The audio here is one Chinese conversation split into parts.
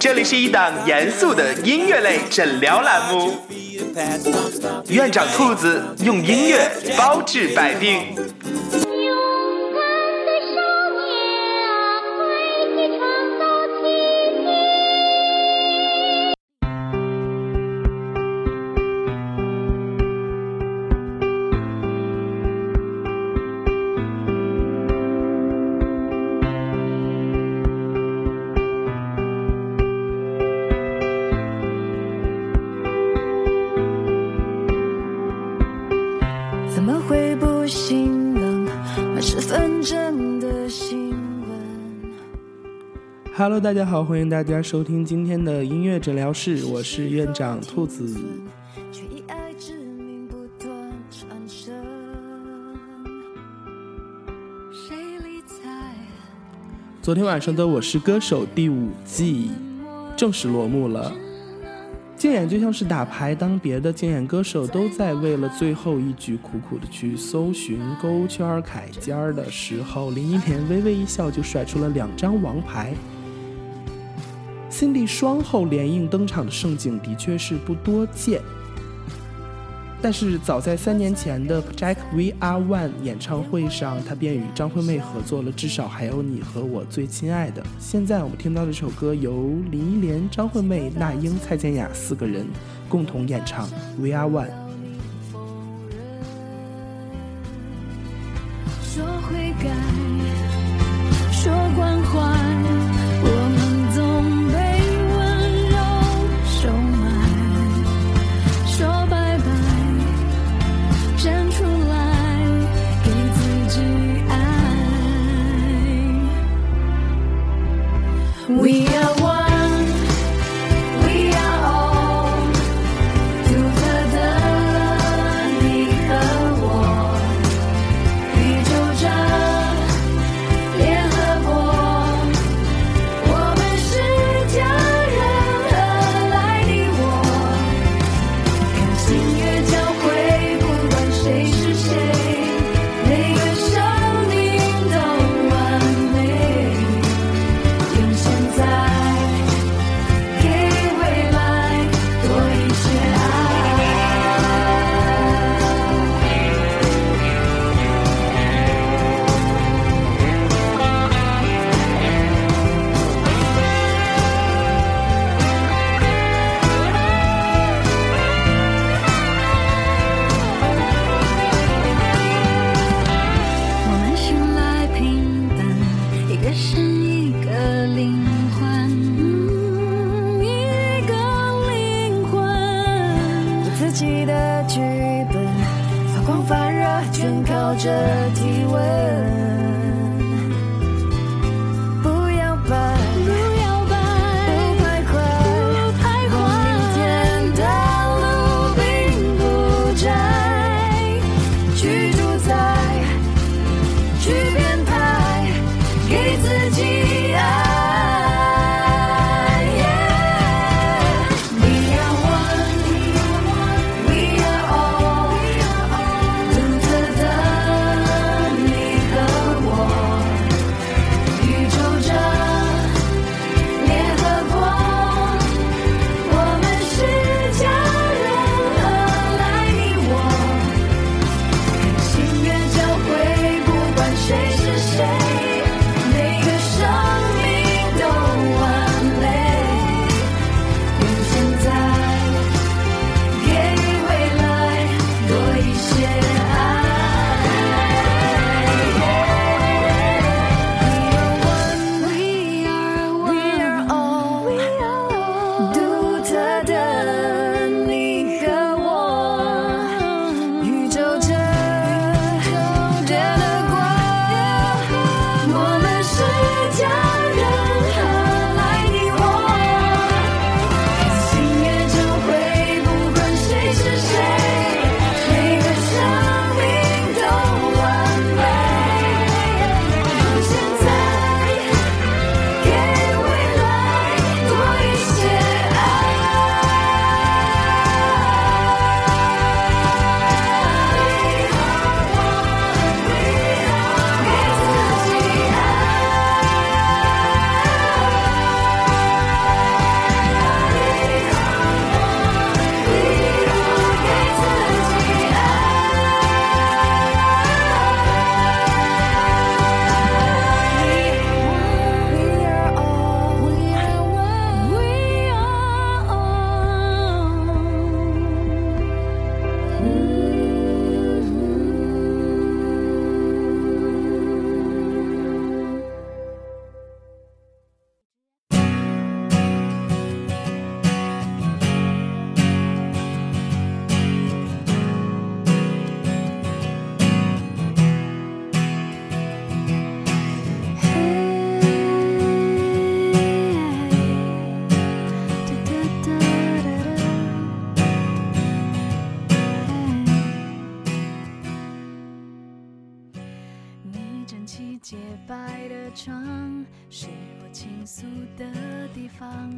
这里是一档严肃的音乐类诊疗栏目，院长兔子用音乐包治百病。大家好，欢迎大家收听今天的音乐诊疗室，我是院长兔子。昨天晚上的《我是歌手》第五季正式落幕了。竞演就像是打牌，当别的竞演歌手都在为了最后一局苦苦的去搜寻勾圈儿、凯尖儿的时候，林忆莲微微一笑就甩出了两张王牌。经历双后联映登场的盛景的确是不多见，但是早在三年前的 Project We Are One 演唱会上，他便与张惠妹合作了《至少还有你和我最亲爱的》。现在我们听到这首歌由林忆莲、张惠妹、那英、蔡健雅四个人共同演唱《We Are One》。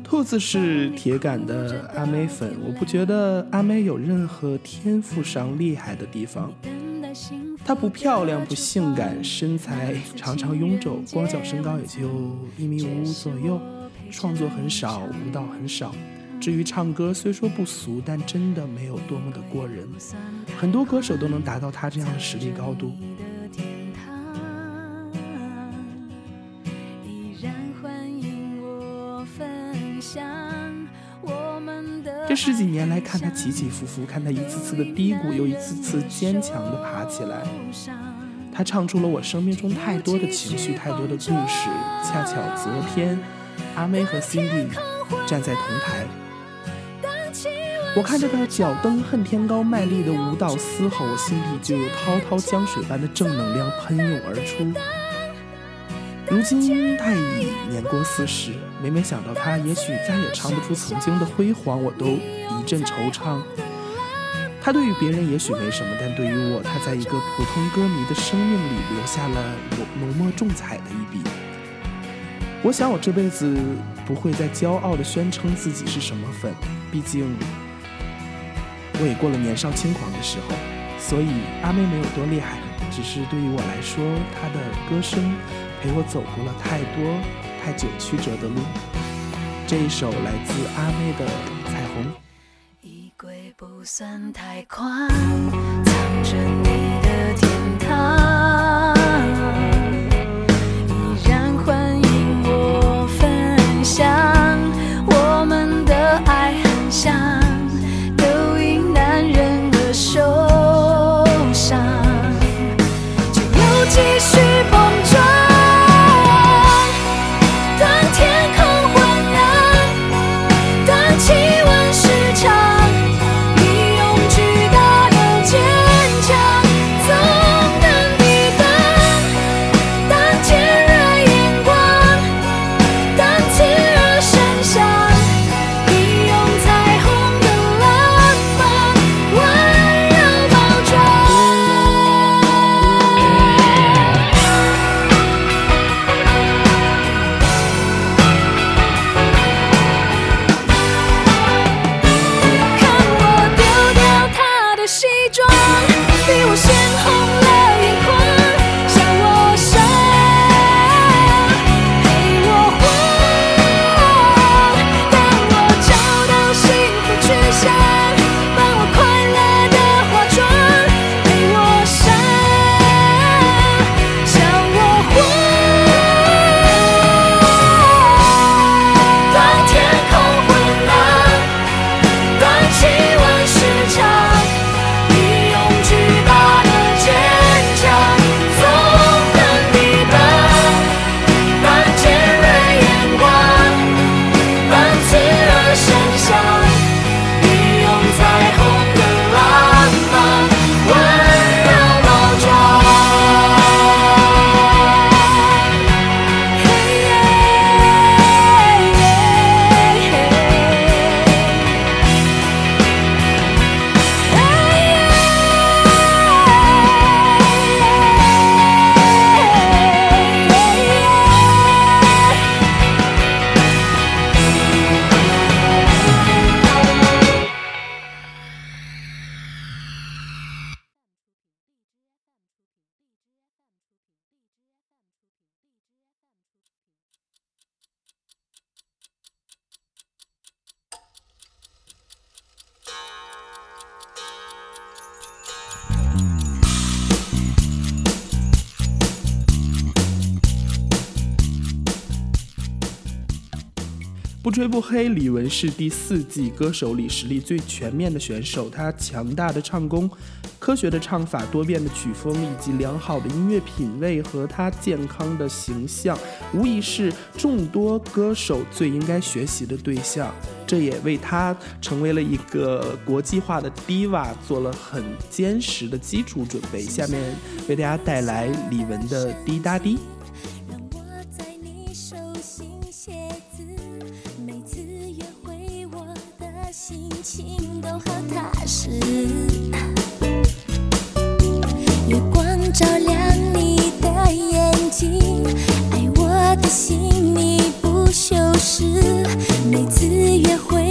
兔子是铁杆的阿妹粉，我不觉得阿妹有任何天赋上厉害的地方。她不漂亮，不性感，身材常常臃肿，光脚身高也就一米五五左右，创作很少，舞蹈很少。至于唱歌，虽说不俗，但真的没有多么的过人。很多歌手都能达到她这样的实力高度。这十几年来看他起起伏伏，看他一次次的低谷，又一次次坚强的爬起来。他唱出了我生命中太多的情绪，太多的故事。恰巧昨天，阿妹和 Cindy 站在同台，我看着他脚蹬恨天高，卖力的舞蹈嘶吼，我心底就有滔滔江水般的正能量喷涌而出。如今她已年过四十，每每想到她，也许再也唱不出曾经的辉煌，我都一阵惆怅。她对于别人也许没什么，但对于我，她在一个普通歌迷的生命里留下了浓浓墨重彩的一笔。我想我这辈子不会再骄傲地宣称自己是什么粉，毕竟我也过了年少轻狂的时候。所以阿妹没有多厉害，只是对于我来说，她的歌声陪我走过了太多太久曲折的路。这一首来自阿妹的《彩虹》。衣柜不算太宽，藏着你的天堂，依然欢迎我分享吹不黑，李玟是第四季歌手里实力最全面的选手。她强大的唱功、科学的唱法、多变的曲风以及良好的音乐品味和她健康的形象，无疑是众多歌手最应该学习的对象。这也为她成为了一个国际化的 diva 做了很坚实的基础准备。下面为大家带来李玟的《滴答滴》。心写字每次约会我的心情都好踏实月光照亮你的眼睛爱我的心你不修饰每次约会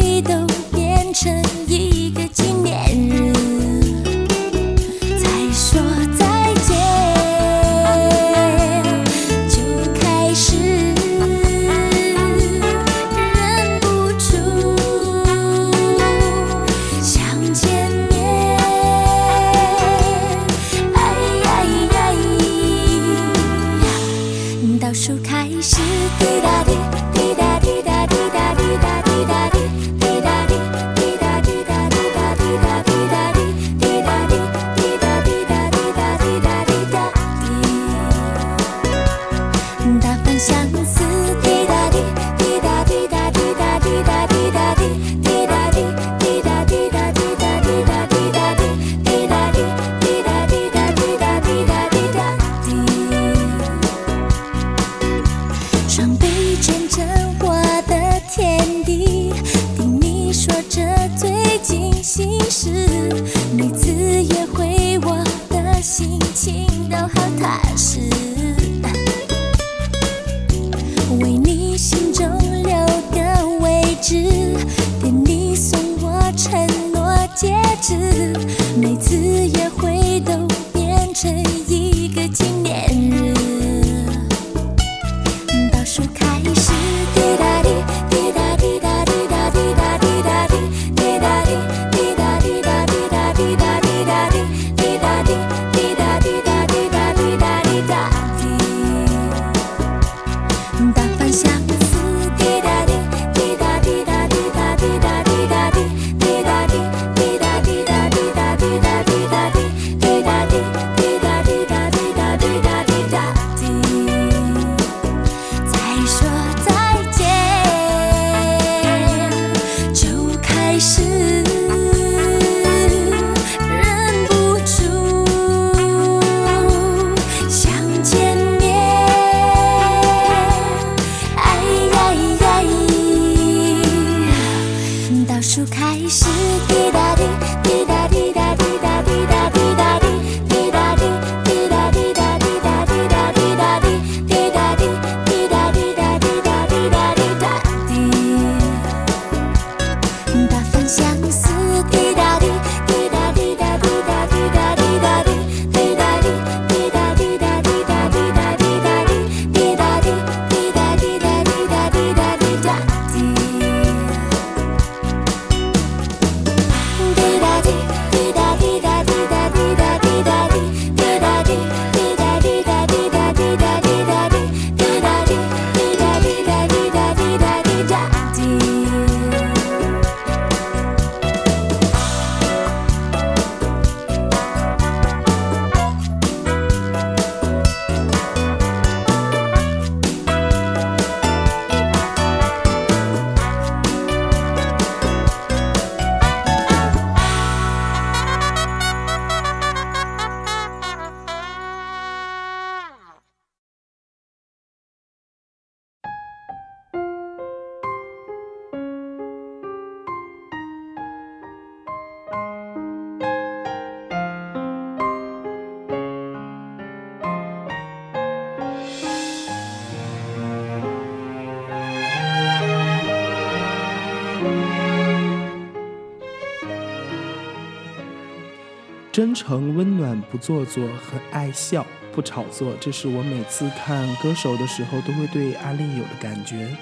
真诚温暖不做作很爱笑不炒作这是我每次看歌手的时候都会对阿令有的感觉。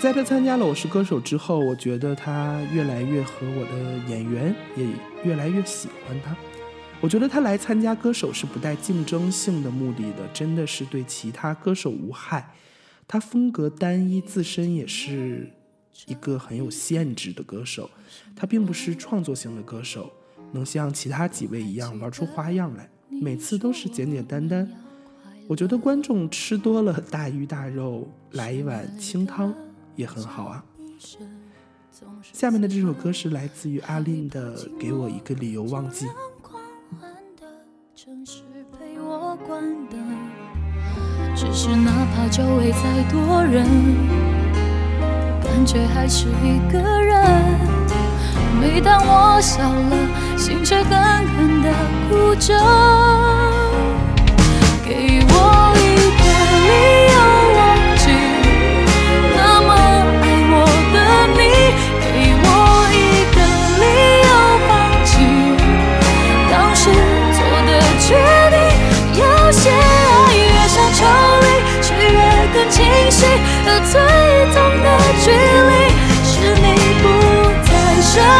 在他参加了我是歌手之后我觉得他越来越合我的眼缘也越来越喜欢他。我觉得他来参加歌手是不带竞争性的目的的真的是对其他歌手无害。他风格单一自身也是一个很有限制的歌手。他并不是创作型的歌手能像其他几位一样玩出花样来每次都是简简单单我觉得观众吃多了大鱼大肉来一碗清汤也很好啊下面的这首歌是来自于阿令的给我一个理由忘记只是哪怕周围再多人感觉还是一个人。每当我笑了心却狠狠的哭着给我一个理由忘记那么爱我的你。给我一个理由放弃当时做的决定有些爱越想抽离却越更清晰而最痛的距离是你不在身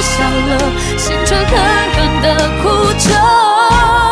笑了，心却狠狠的哭着。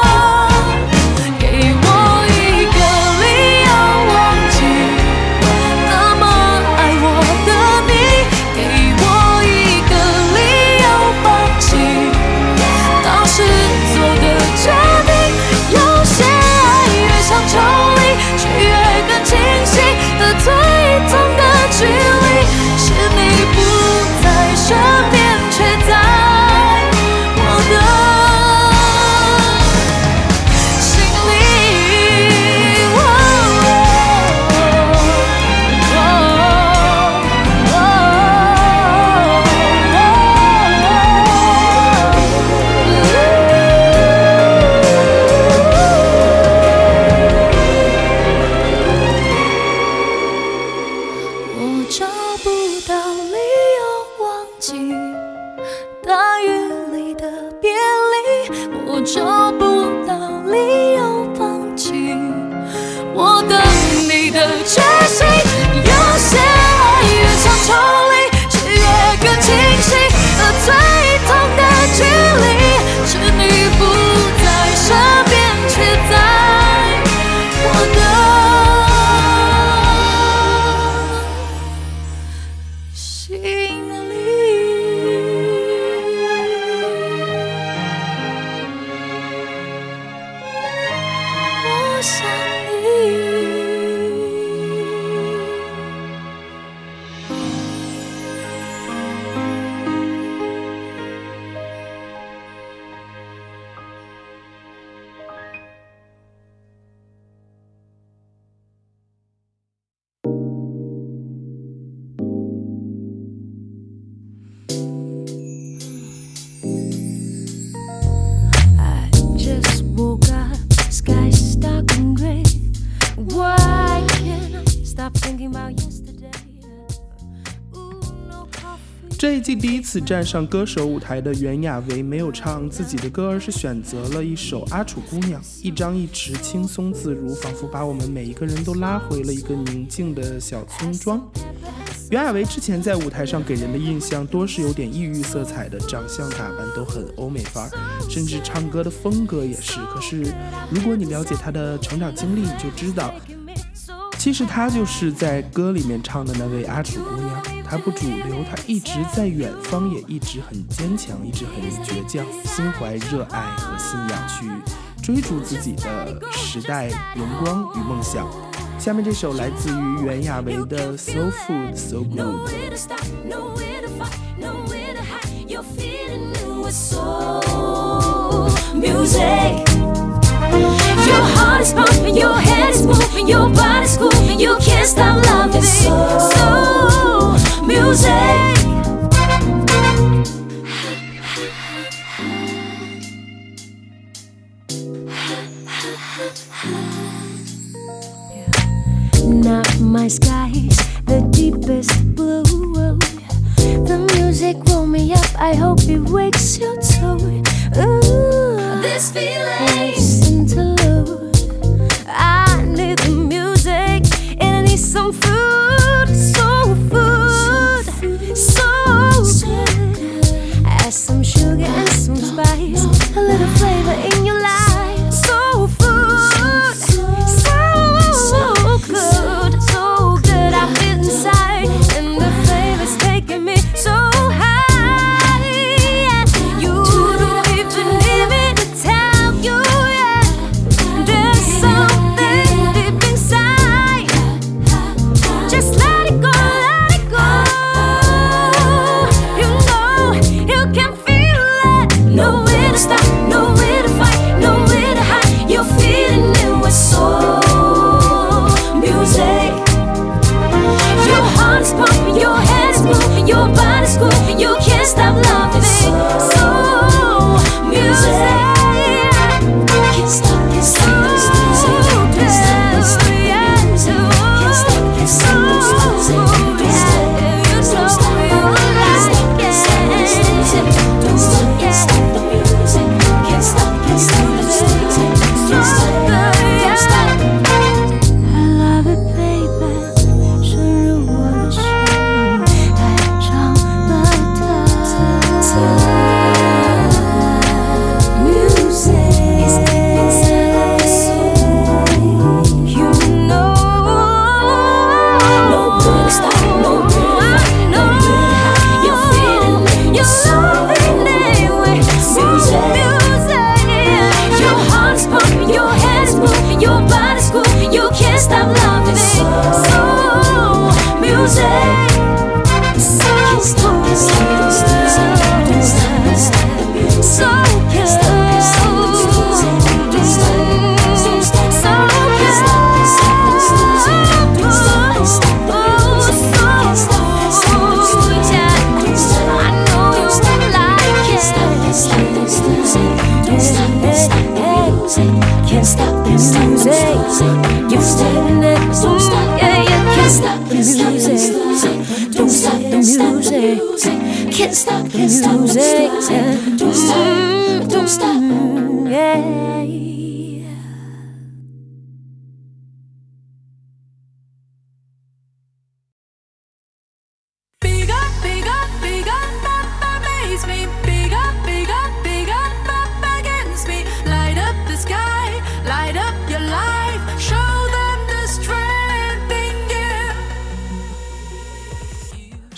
这一季第一次站上歌手舞台的袁娅维没有唱自己的歌，而是选择了一首《阿楚姑娘》，一张一弛，轻松自如，仿佛把我们每一个人都拉回了一个宁静的小村庄。袁娅维之前在舞台上给人的印象多是有点异域色彩的，长相打扮都很欧美范儿，甚至唱歌的风格也是。可是如果你了解她的成长经历，你就知道，其实她就是在歌里面唱的那位阿楚姑娘。她不主流，他一直在远方，也一直很坚强，一直很倔强，心怀热爱和信仰去追逐自己的时代荣光与梦想。下面这首来自于袁娅维的《So Food So Good》。Nowhere to stop, nowhere to fight, nowhere to hide. You're feeling new with soul music. Your heart is pumping, your head is moving, your body's grooving. You can't stop loving soul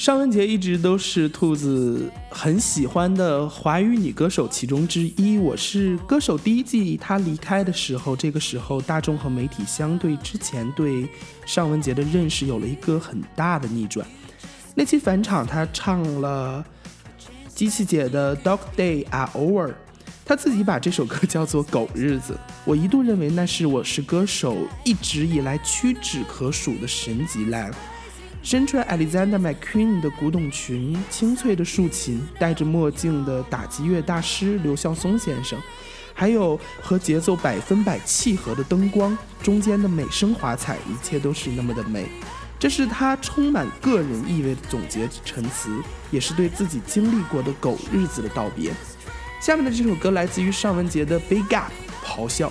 尚雯婕一直都是兔子很喜欢的华语女歌手其中之一。我是歌手第一季她离开的时候，这个时候大众和媒体相对之前对尚雯婕的认识有了一个很大的逆转。那期返场，她唱了机器姐的《Dog Day Are Over》，她自己把这首歌叫做《狗日子》。我一度认为那是我是歌手一直以来屈指可数的神级 live。身穿 Alexander McQueen 的古董裙，清脆的竖琴，戴着墨镜的打击乐大师刘孝松先生，还有和节奏百分百契合的灯光，中间的美声华彩，一切都是那么的美。这是他充满个人意味的总结陈词，也是对自己经历过的狗日子的道别。下面的这首歌来自于尚雯婕的《Big Up》，咆哮。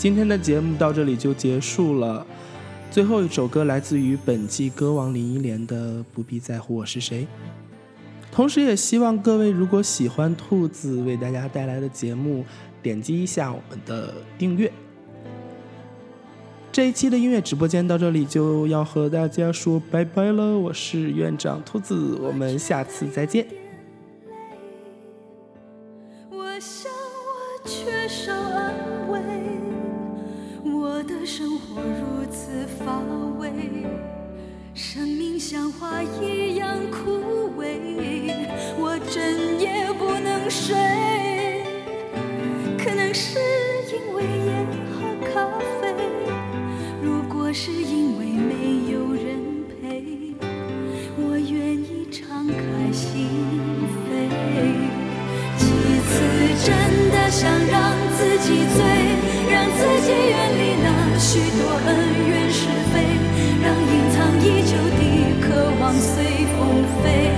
今天的节目到这里就结束了。最后一首歌来自于本季歌王林忆莲的《不必在乎我是谁》，同时也希望各位如果喜欢兔子为大家带来的节目，点击一下我们的订阅。这一期的音乐直播间到这里就要和大家说拜拜了，我是院长兔子，我们下次再见。一样枯萎，我整夜不能睡，可能是因为烟和咖啡，如果是因为没有人陪，我愿意敞开心扉。几次真的想让自己醉，让自己远离那许多恩随风飞，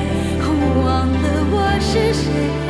忘了我是谁。